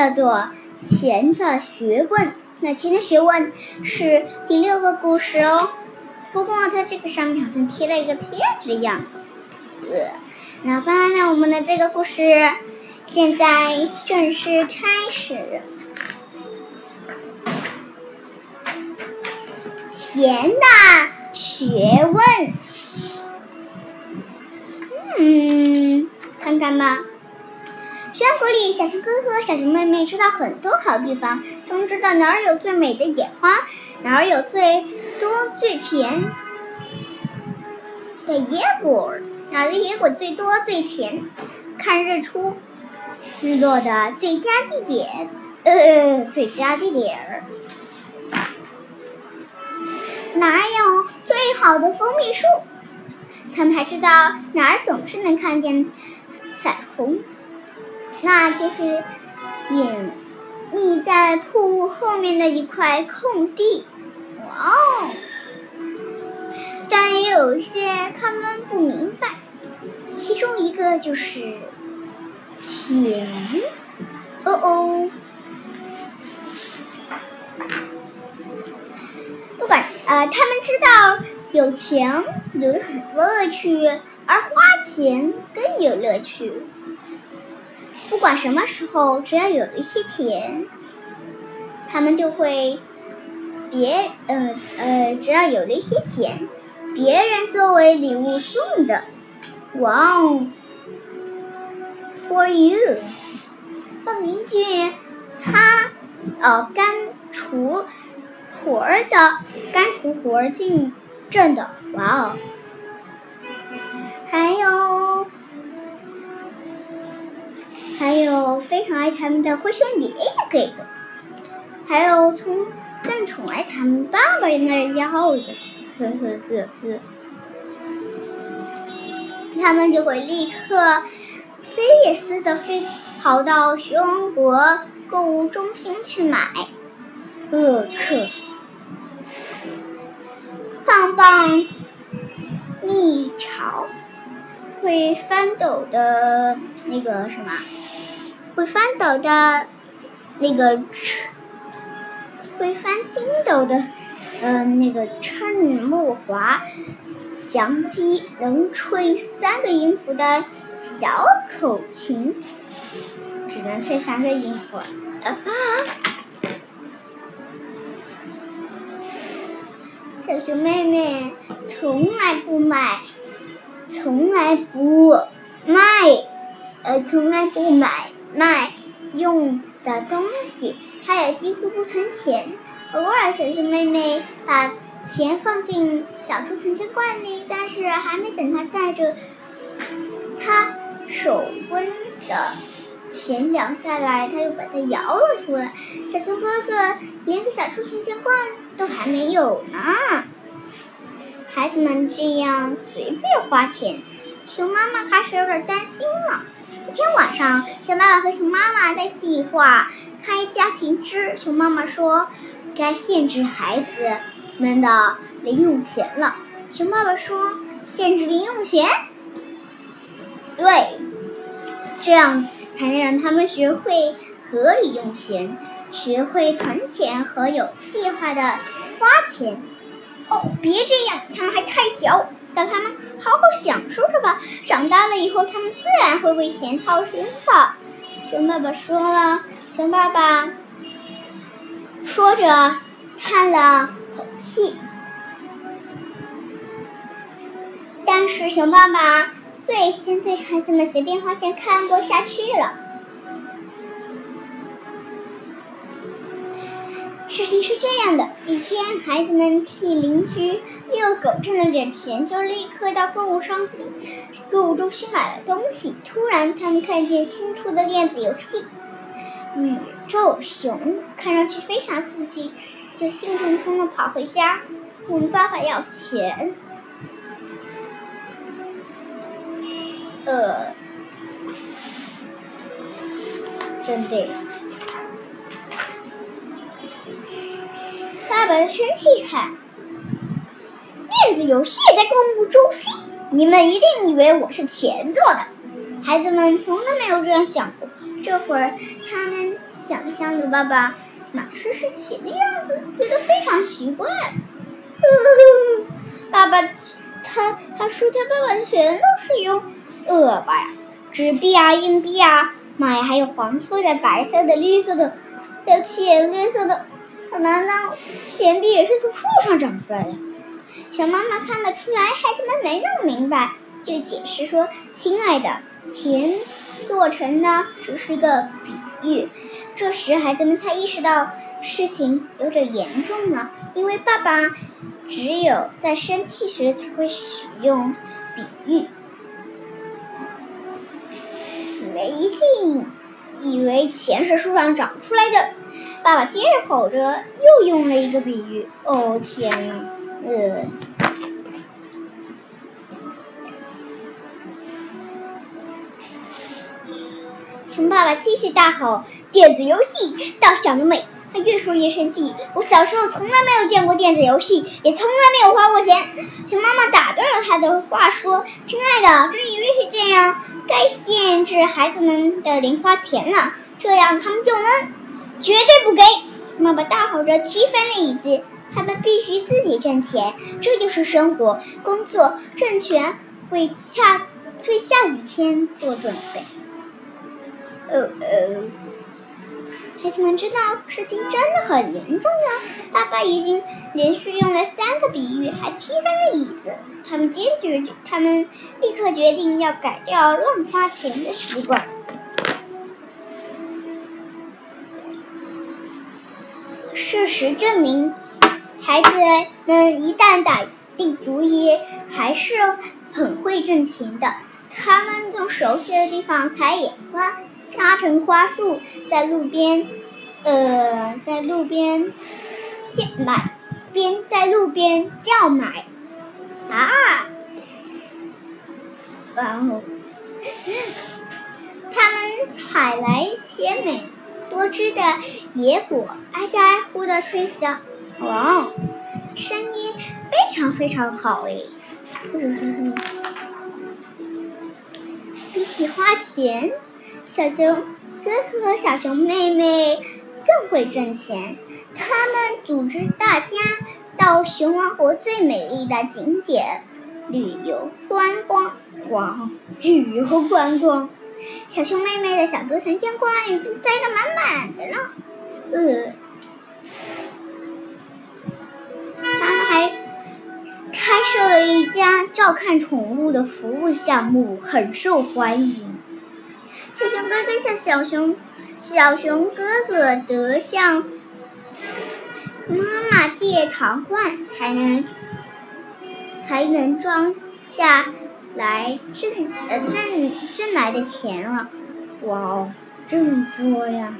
叫做《钱的学问》。那《钱的学问》是第六个故事哦。不过它这个上面好像贴了一个贴纸一样。呃，那吧，那我们的这个故事现在正式开始。钱的学问，嗯，看看吧。山谷里，小熊哥哥、小熊妹妹知道很多好地方。他们知道哪儿有最美的野花，哪儿有最多最甜的野果，哪儿的野果最多最甜。看日出日落的最佳地点，呃，最佳地点。哪儿有最好的蜂蜜树？他们还知道哪儿总是能看见彩虹。那就是隐秘在瀑布后面的一块空地。哇哦！但也有一些他们不明白，其中一个就是钱。哦哦。不管呃，他们知道有钱有很多乐趣，而花钱更有乐趣。不管什么时候，只要有了一些钱，他们就会别呃呃，只要有了一些钱，别人作为礼物送的。哇哦，For you，帮邻居擦呃干除活儿的干除活儿进挣的。哇哦，还有。还有非常爱他们的灰熊爷爷给的，还有从更宠爱他们爸爸那儿要的，呵呵呵呵，他们就会立刻飞也似的飞跑到熊王国购物中心去买，呃可，棒棒蜜巢会翻斗的那个什么。会翻斗的，那个会翻筋斗的，嗯，那个趁木华祥鸡能吹三个音符的小口琴，只能吹三个音符。啊！小熊妹妹从来不买，从来不卖，呃，从来不买。卖用的东西，他也几乎不存钱。偶尔，小熊妹妹把钱放进小猪存钱罐里，但是还没等他带着他手温的钱凉下来，他又把它摇了出来。小熊哥哥连个小猪存钱罐都还没有呢。孩子们这样随便花钱，熊妈妈开始有点担心了。一天晚上，熊爸爸和熊妈妈在计划开家庭之。熊妈妈说：“该限制孩子们的零用钱了。”熊爸爸说：“限制零用钱？对，这样才能让他们学会合理用钱，学会存钱和有计划的花钱。”哦，别这样，他们还太小。让他们好好享受着吧，长大了以后，他们自然会为钱操心的。熊爸爸说了，熊爸爸说着叹了口气，但是熊爸爸最先对孩子们随便花钱看不下去了。事情是这样的：一天，孩子们替邻居遛狗挣了点钱，就立刻到购物商品、购物中心买了东西。突然，他们看见新出的电子游戏《宇宙熊》，看上去非常刺激，就兴冲冲地跑回家问爸爸要钱。呃，真的。爸爸生气喊：“电子游戏也在购物中心？你们一定以为我是钱做的？”孩子们从来没有这样想过。这会儿，他们想象着爸爸满身是钱的样子，觉得非常奇怪。爸爸，他他说他爸爸全都是用恶吧呀，纸币啊、硬币啊，妈呀，还有黄色的、白色的、绿色的、的浅绿色的，难道钱币也是从树上长出来的？小妈妈看得出来，孩子们没弄明白，就解释说：“亲爱的，钱做成的只是个比喻。”这时，孩子们才意识到事情有点严重了，因为爸爸只有在生气时才会使用比喻。没劲，以为钱是树上长出来的，爸爸接着吼着，又用了一个比喻。哦天呐！呃，熊爸爸继续大吼：“电子游戏，到小牛美！”他越说越生气。我小时候从来没有见过电子游戏，也从来没有花过钱。熊妈妈打断了他的话，说：“亲爱的，真以为是这样，该限制孩子们的零花钱了，这样他们就能绝对不给。”妈妈大吼着踢翻了椅子。他们必须自己挣钱，这就是生活。工作挣钱，为下为下雨天做准备。哦哦，孩子们知道事情真的很严重了。爸爸已经连续用了三个比喻，还踢翻了椅子。他们坚决，他们立刻决定要改掉乱花钱的习惯。事实证明。孩子们一旦打定主意，还是很会挣钱的。他们从熟悉的地方采野花，扎成花束，在路边，呃，在路边现买，边在路边叫买，啊，然后他们采来鲜美多汁的野果，挨家挨户的推销。哇，声音非常非常好诶！比起花钱，小熊哥哥和小熊妹妹更会挣钱。他们组织大家到熊王国最美丽的景点旅游观光。哇，旅游观光！小熊妹妹的小竹存钱罐已经塞得满满的了。呃。他还开设了一家照看宠物的服务项目，很受欢迎。小熊哥哥向小熊小熊哥哥得向妈妈借糖罐，才能才能装下来挣呃挣挣来的钱了。哇哦，这么多呀！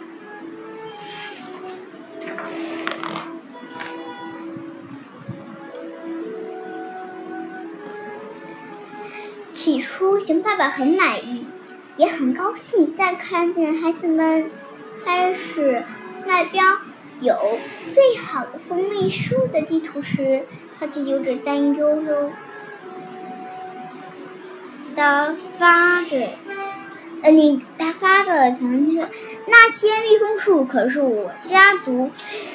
起初，熊爸爸很满意，也很高兴。但看见孩子们开始卖标有最好的蜂蜜树的地图时，他就有点担忧喽。他发着，呃，你他发着强调，那些蜜蜂树可是我家族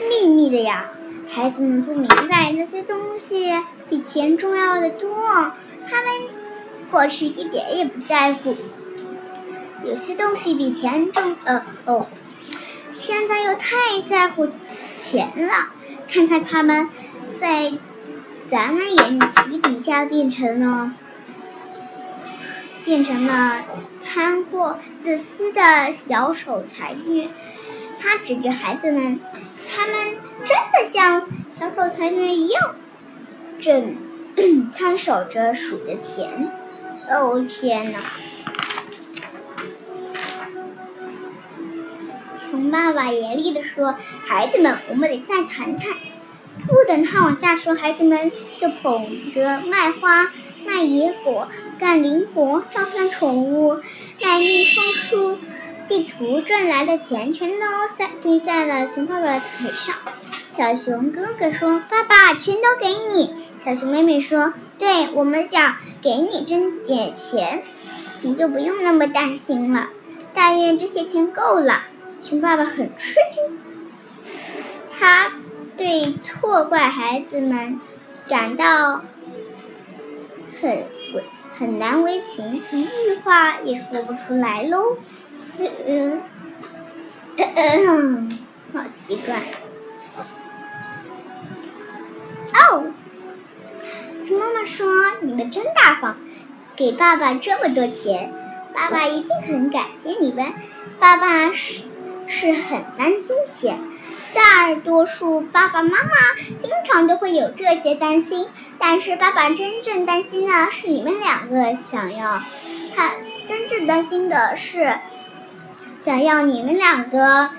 秘密的呀。孩子们不明白，那些东西比钱重要的多。他们。过去一点也不在乎，有些东西比钱重，呃哦，现在又太在乎钱了。看看他们，在咱们眼皮底下变成了，变成了贪货、自私的小守财奴。他指着孩子们，他们真的像小守财奴一样，正 看守着数着钱。哦天哪！爸爸严厉地说：“孩子们，我们得再谈谈。”不等他往下说，孩子们就捧着卖花、卖野果、干零活、照看宠物、卖蜜蜂树地图赚来的钱，全都塞堆在了熊爸爸的腿上。小熊哥哥说：“爸爸，全都给你。”小熊妹妹说：“对，我们想。”给你挣点钱，你就不用那么担心了。但愿这些钱够了。熊爸爸很吃惊，他对错怪孩子们感到很为很难为情，一句话也说不出来喽。嗯嗯，好奇怪。哦，熊妈妈说：“你们真大方，给爸爸这么多钱，爸爸一定很感激你们。爸爸是是很担心钱，大多数爸爸妈妈经常都会有这些担心，但是爸爸真正担心的是你们两个想要，他真正担心的是想要你们两个，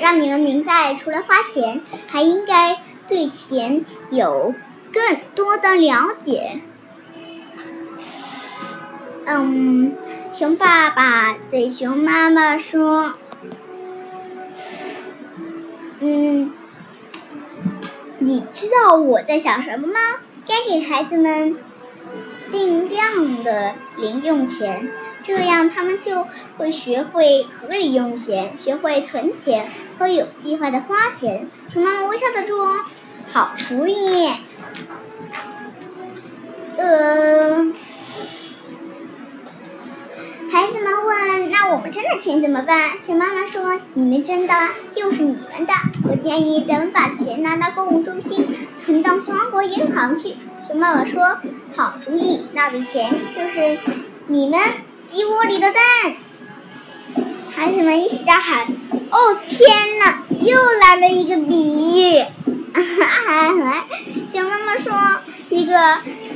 让你们明白，除了花钱，还应该。”对钱有更多的了解。嗯，熊爸爸对熊妈妈说：“嗯，你知道我在想什么吗？该给孩子们定量的零用钱。”这样，他们就会学会合理用钱，学会存钱和有计划的花钱。熊妈妈微笑的说：“好主意。”呃，孩子们问：“那我们挣的钱怎么办？”熊妈妈说：“你们挣的就是你们的。我建议咱们把钱拿到购物中心，存到熊王国银行去。”熊妈妈说：“好主意，那笔钱就是你们。”鸡窝里的蛋，孩子们一起大喊：“哦天哪！又来了一个比喻！” 熊妈妈说：“一个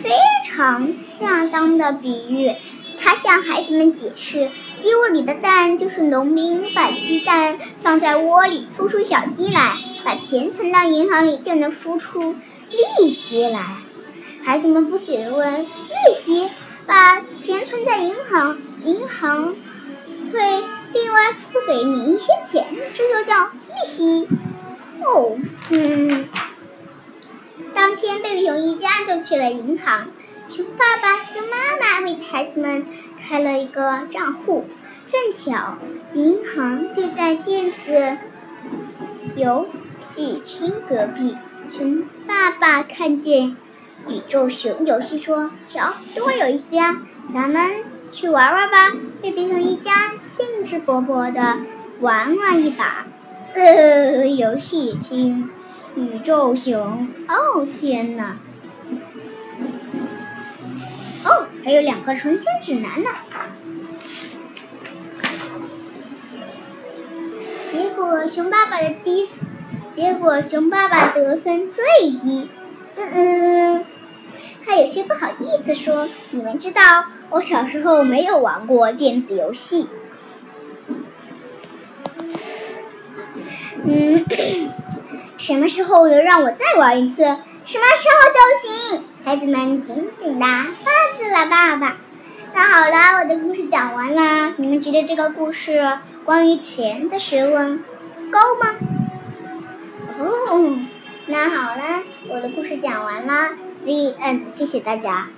非常恰当的比喻。”他向孩子们解释：“鸡窝里的蛋就是农民把鸡蛋放在窝里，孵出小鸡来，把钱存到银行里，就能孵出利息来。”孩子们不解地问：“利息？”把钱存在银行，银行会另外付给你一些钱，这就叫利息。哦，嗯。当天，贝贝熊一家就去了银行，熊爸爸、熊妈妈为孩子们开了一个账户。正巧，银行就在电子游戏厅隔壁。熊爸爸看见。宇宙熊游戏说：“瞧，多有意思呀！咱们去玩玩吧。”贝贝熊一家兴致勃勃地玩了一把。呃，游戏厅，宇宙熊，哦天哪！哦，还有两个存钱指南呢。结果熊爸爸的低，结果熊爸爸得分最低。嗯嗯。他有些不好意思说：“你们知道，我小时候没有玩过电子游戏。”嗯，什么时候能让我再玩一次？什么时候都行。孩子们紧紧的抱住了爸爸。那好了，我的故事讲完了。你们觉得这个故事关于钱的学问够吗？哦，那好了，我的故事讲完了。The end，，谢谢大家。